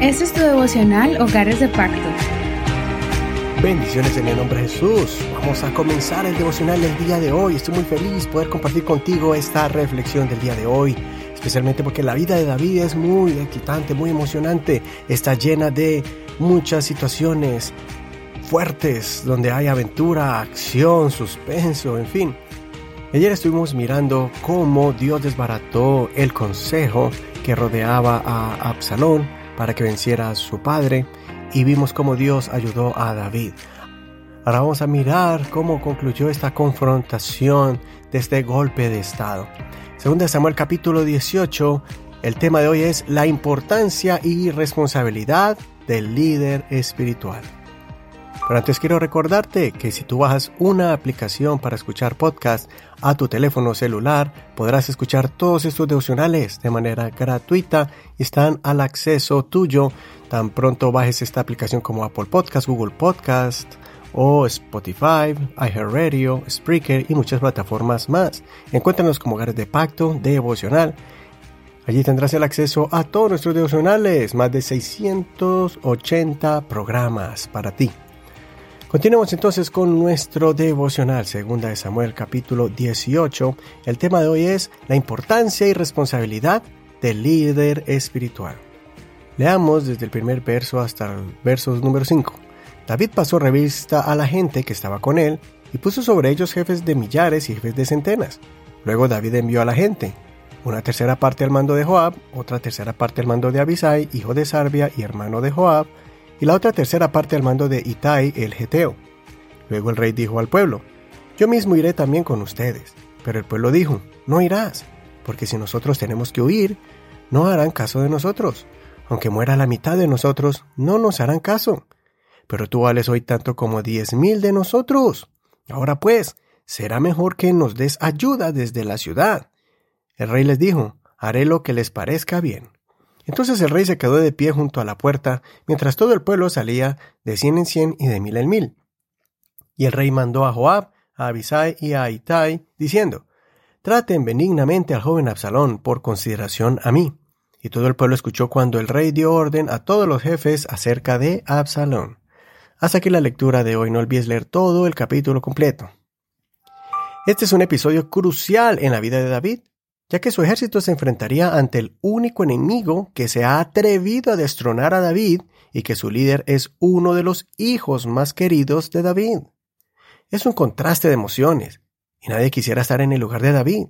Este es tu devocional Hogares de Pacto. Bendiciones en el nombre de Jesús. Vamos a comenzar el devocional del día de hoy. Estoy muy feliz poder compartir contigo esta reflexión del día de hoy. Especialmente porque la vida de David es muy excitante, muy emocionante. Está llena de muchas situaciones fuertes donde hay aventura, acción, suspenso, en fin. Ayer estuvimos mirando cómo Dios desbarató el consejo que rodeaba a Absalón para que venciera a su padre y vimos cómo Dios ayudó a David. Ahora vamos a mirar cómo concluyó esta confrontación de este golpe de Estado. Según Samuel capítulo 18, el tema de hoy es la importancia y responsabilidad del líder espiritual. Pero antes quiero recordarte que si tú bajas una aplicación para escuchar podcast a tu teléfono celular, podrás escuchar todos estos devocionales de manera gratuita y están al acceso tuyo tan pronto bajes esta aplicación como Apple Podcast, Google Podcast o Spotify, iHeartRadio, Spreaker y muchas plataformas más. Encuéntranos como Hogares de Pacto Devocional. Allí tendrás el acceso a todos nuestros devocionales, más de 680 programas para ti. Continuamos entonces con nuestro devocional, segunda de Samuel capítulo 18. El tema de hoy es la importancia y responsabilidad del líder espiritual. Leamos desde el primer verso hasta el verso número 5. David pasó revista a la gente que estaba con él y puso sobre ellos jefes de millares y jefes de centenas. Luego David envió a la gente, una tercera parte al mando de Joab, otra tercera parte al mando de Abisai, hijo de Sarbia y hermano de Joab, y la otra tercera parte al mando de Itai el Geteo. Luego el rey dijo al pueblo, Yo mismo iré también con ustedes. Pero el pueblo dijo, No irás, porque si nosotros tenemos que huir, no harán caso de nosotros. Aunque muera la mitad de nosotros, no nos harán caso. Pero tú vales hoy tanto como diez mil de nosotros. Ahora pues, será mejor que nos des ayuda desde la ciudad. El rey les dijo, Haré lo que les parezca bien. Entonces el rey se quedó de pie junto a la puerta, mientras todo el pueblo salía de cien en cien y de mil en mil. Y el rey mandó a Joab, a Abisai y a Itai, diciendo, Traten benignamente al joven Absalón por consideración a mí. Y todo el pueblo escuchó cuando el rey dio orden a todos los jefes acerca de Absalón. Hasta aquí la lectura de hoy. No olvides leer todo el capítulo completo. Este es un episodio crucial en la vida de David, ya que su ejército se enfrentaría ante el único enemigo que se ha atrevido a destronar a David y que su líder es uno de los hijos más queridos de David. Es un contraste de emociones, y nadie quisiera estar en el lugar de David.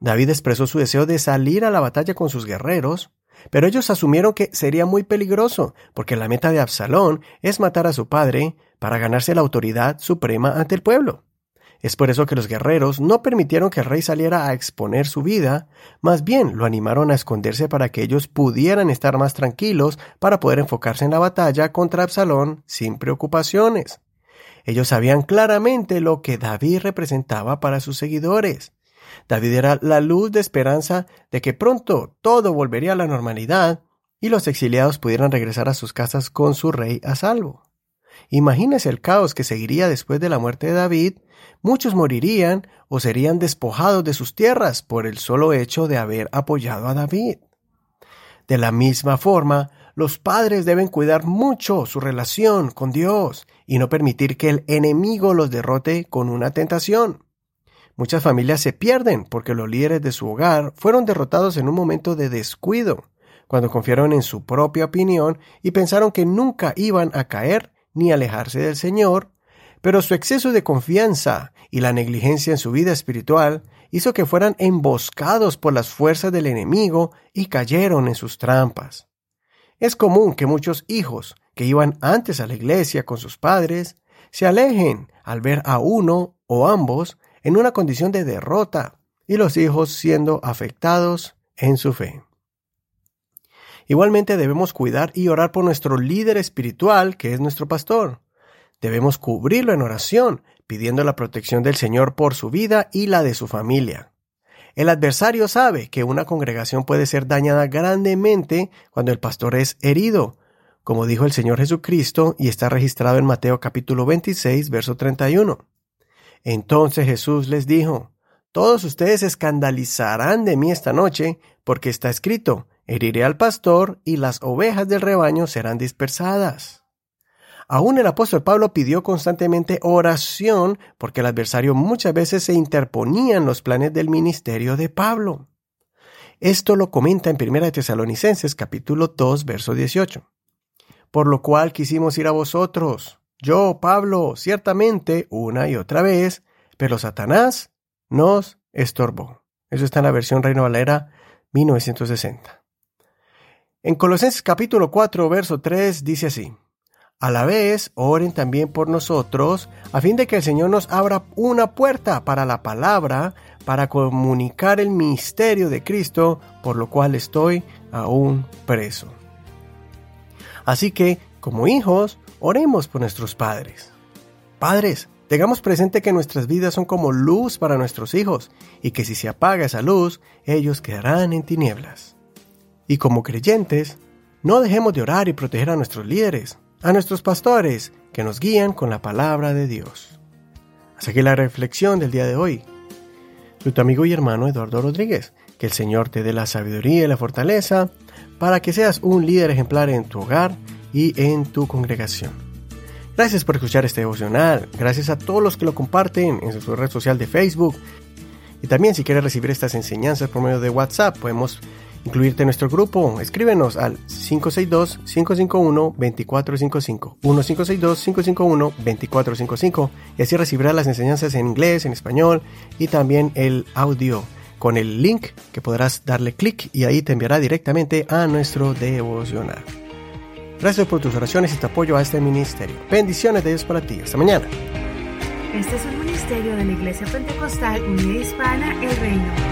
David expresó su deseo de salir a la batalla con sus guerreros, pero ellos asumieron que sería muy peligroso, porque la meta de Absalón es matar a su padre para ganarse la autoridad suprema ante el pueblo. Es por eso que los guerreros no permitieron que el rey saliera a exponer su vida, más bien lo animaron a esconderse para que ellos pudieran estar más tranquilos para poder enfocarse en la batalla contra Absalón sin preocupaciones. Ellos sabían claramente lo que David representaba para sus seguidores. David era la luz de esperanza de que pronto todo volvería a la normalidad y los exiliados pudieran regresar a sus casas con su rey a salvo. Imagínese el caos que seguiría después de la muerte de David. Muchos morirían o serían despojados de sus tierras por el solo hecho de haber apoyado a David. De la misma forma, los padres deben cuidar mucho su relación con Dios y no permitir que el enemigo los derrote con una tentación. Muchas familias se pierden porque los líderes de su hogar fueron derrotados en un momento de descuido, cuando confiaron en su propia opinión y pensaron que nunca iban a caer ni alejarse del Señor, pero su exceso de confianza y la negligencia en su vida espiritual hizo que fueran emboscados por las fuerzas del enemigo y cayeron en sus trampas. Es común que muchos hijos que iban antes a la iglesia con sus padres se alejen al ver a uno o ambos en una condición de derrota y los hijos siendo afectados en su fe. Igualmente debemos cuidar y orar por nuestro líder espiritual, que es nuestro pastor. Debemos cubrirlo en oración, pidiendo la protección del Señor por su vida y la de su familia. El adversario sabe que una congregación puede ser dañada grandemente cuando el pastor es herido, como dijo el Señor Jesucristo y está registrado en Mateo capítulo 26, verso 31. Entonces Jesús les dijo, Todos ustedes escandalizarán de mí esta noche, porque está escrito, heriré al pastor y las ovejas del rebaño serán dispersadas. Aún el apóstol Pablo pidió constantemente oración porque el adversario muchas veces se interponía en los planes del ministerio de Pablo. Esto lo comenta en 1 Tesalonicenses capítulo 2 verso 18. Por lo cual quisimos ir a vosotros, yo, Pablo, ciertamente, una y otra vez, pero Satanás nos estorbó. Eso está en la versión Reino Valera 1960. En Colosenses capítulo 4 verso 3 dice así. A la vez, oren también por nosotros, a fin de que el Señor nos abra una puerta para la palabra, para comunicar el misterio de Cristo, por lo cual estoy aún preso. Así que, como hijos, oremos por nuestros padres. Padres, tengamos presente que nuestras vidas son como luz para nuestros hijos, y que si se apaga esa luz, ellos quedarán en tinieblas. Y como creyentes, no dejemos de orar y proteger a nuestros líderes, a nuestros pastores que nos guían con la palabra de Dios. Hasta aquí la reflexión del día de hoy. Tu amigo y hermano Eduardo Rodríguez. Que el Señor te dé la sabiduría y la fortaleza para que seas un líder ejemplar en tu hogar y en tu congregación. Gracias por escuchar este devocional. Gracias a todos los que lo comparten en su red social de Facebook. Y también si quieres recibir estas enseñanzas por medio de WhatsApp, podemos incluirte en nuestro grupo. Escríbenos al 562-551-2455. 1-562-551-2455. Y así recibirás las enseñanzas en inglés, en español y también el audio con el link que podrás darle clic y ahí te enviará directamente a nuestro devocional. Gracias por tus oraciones y tu apoyo a este ministerio. Bendiciones de Dios para ti. Hasta mañana. Este es un ministerio de la Iglesia Pentecostal Unida Hispana El Reino.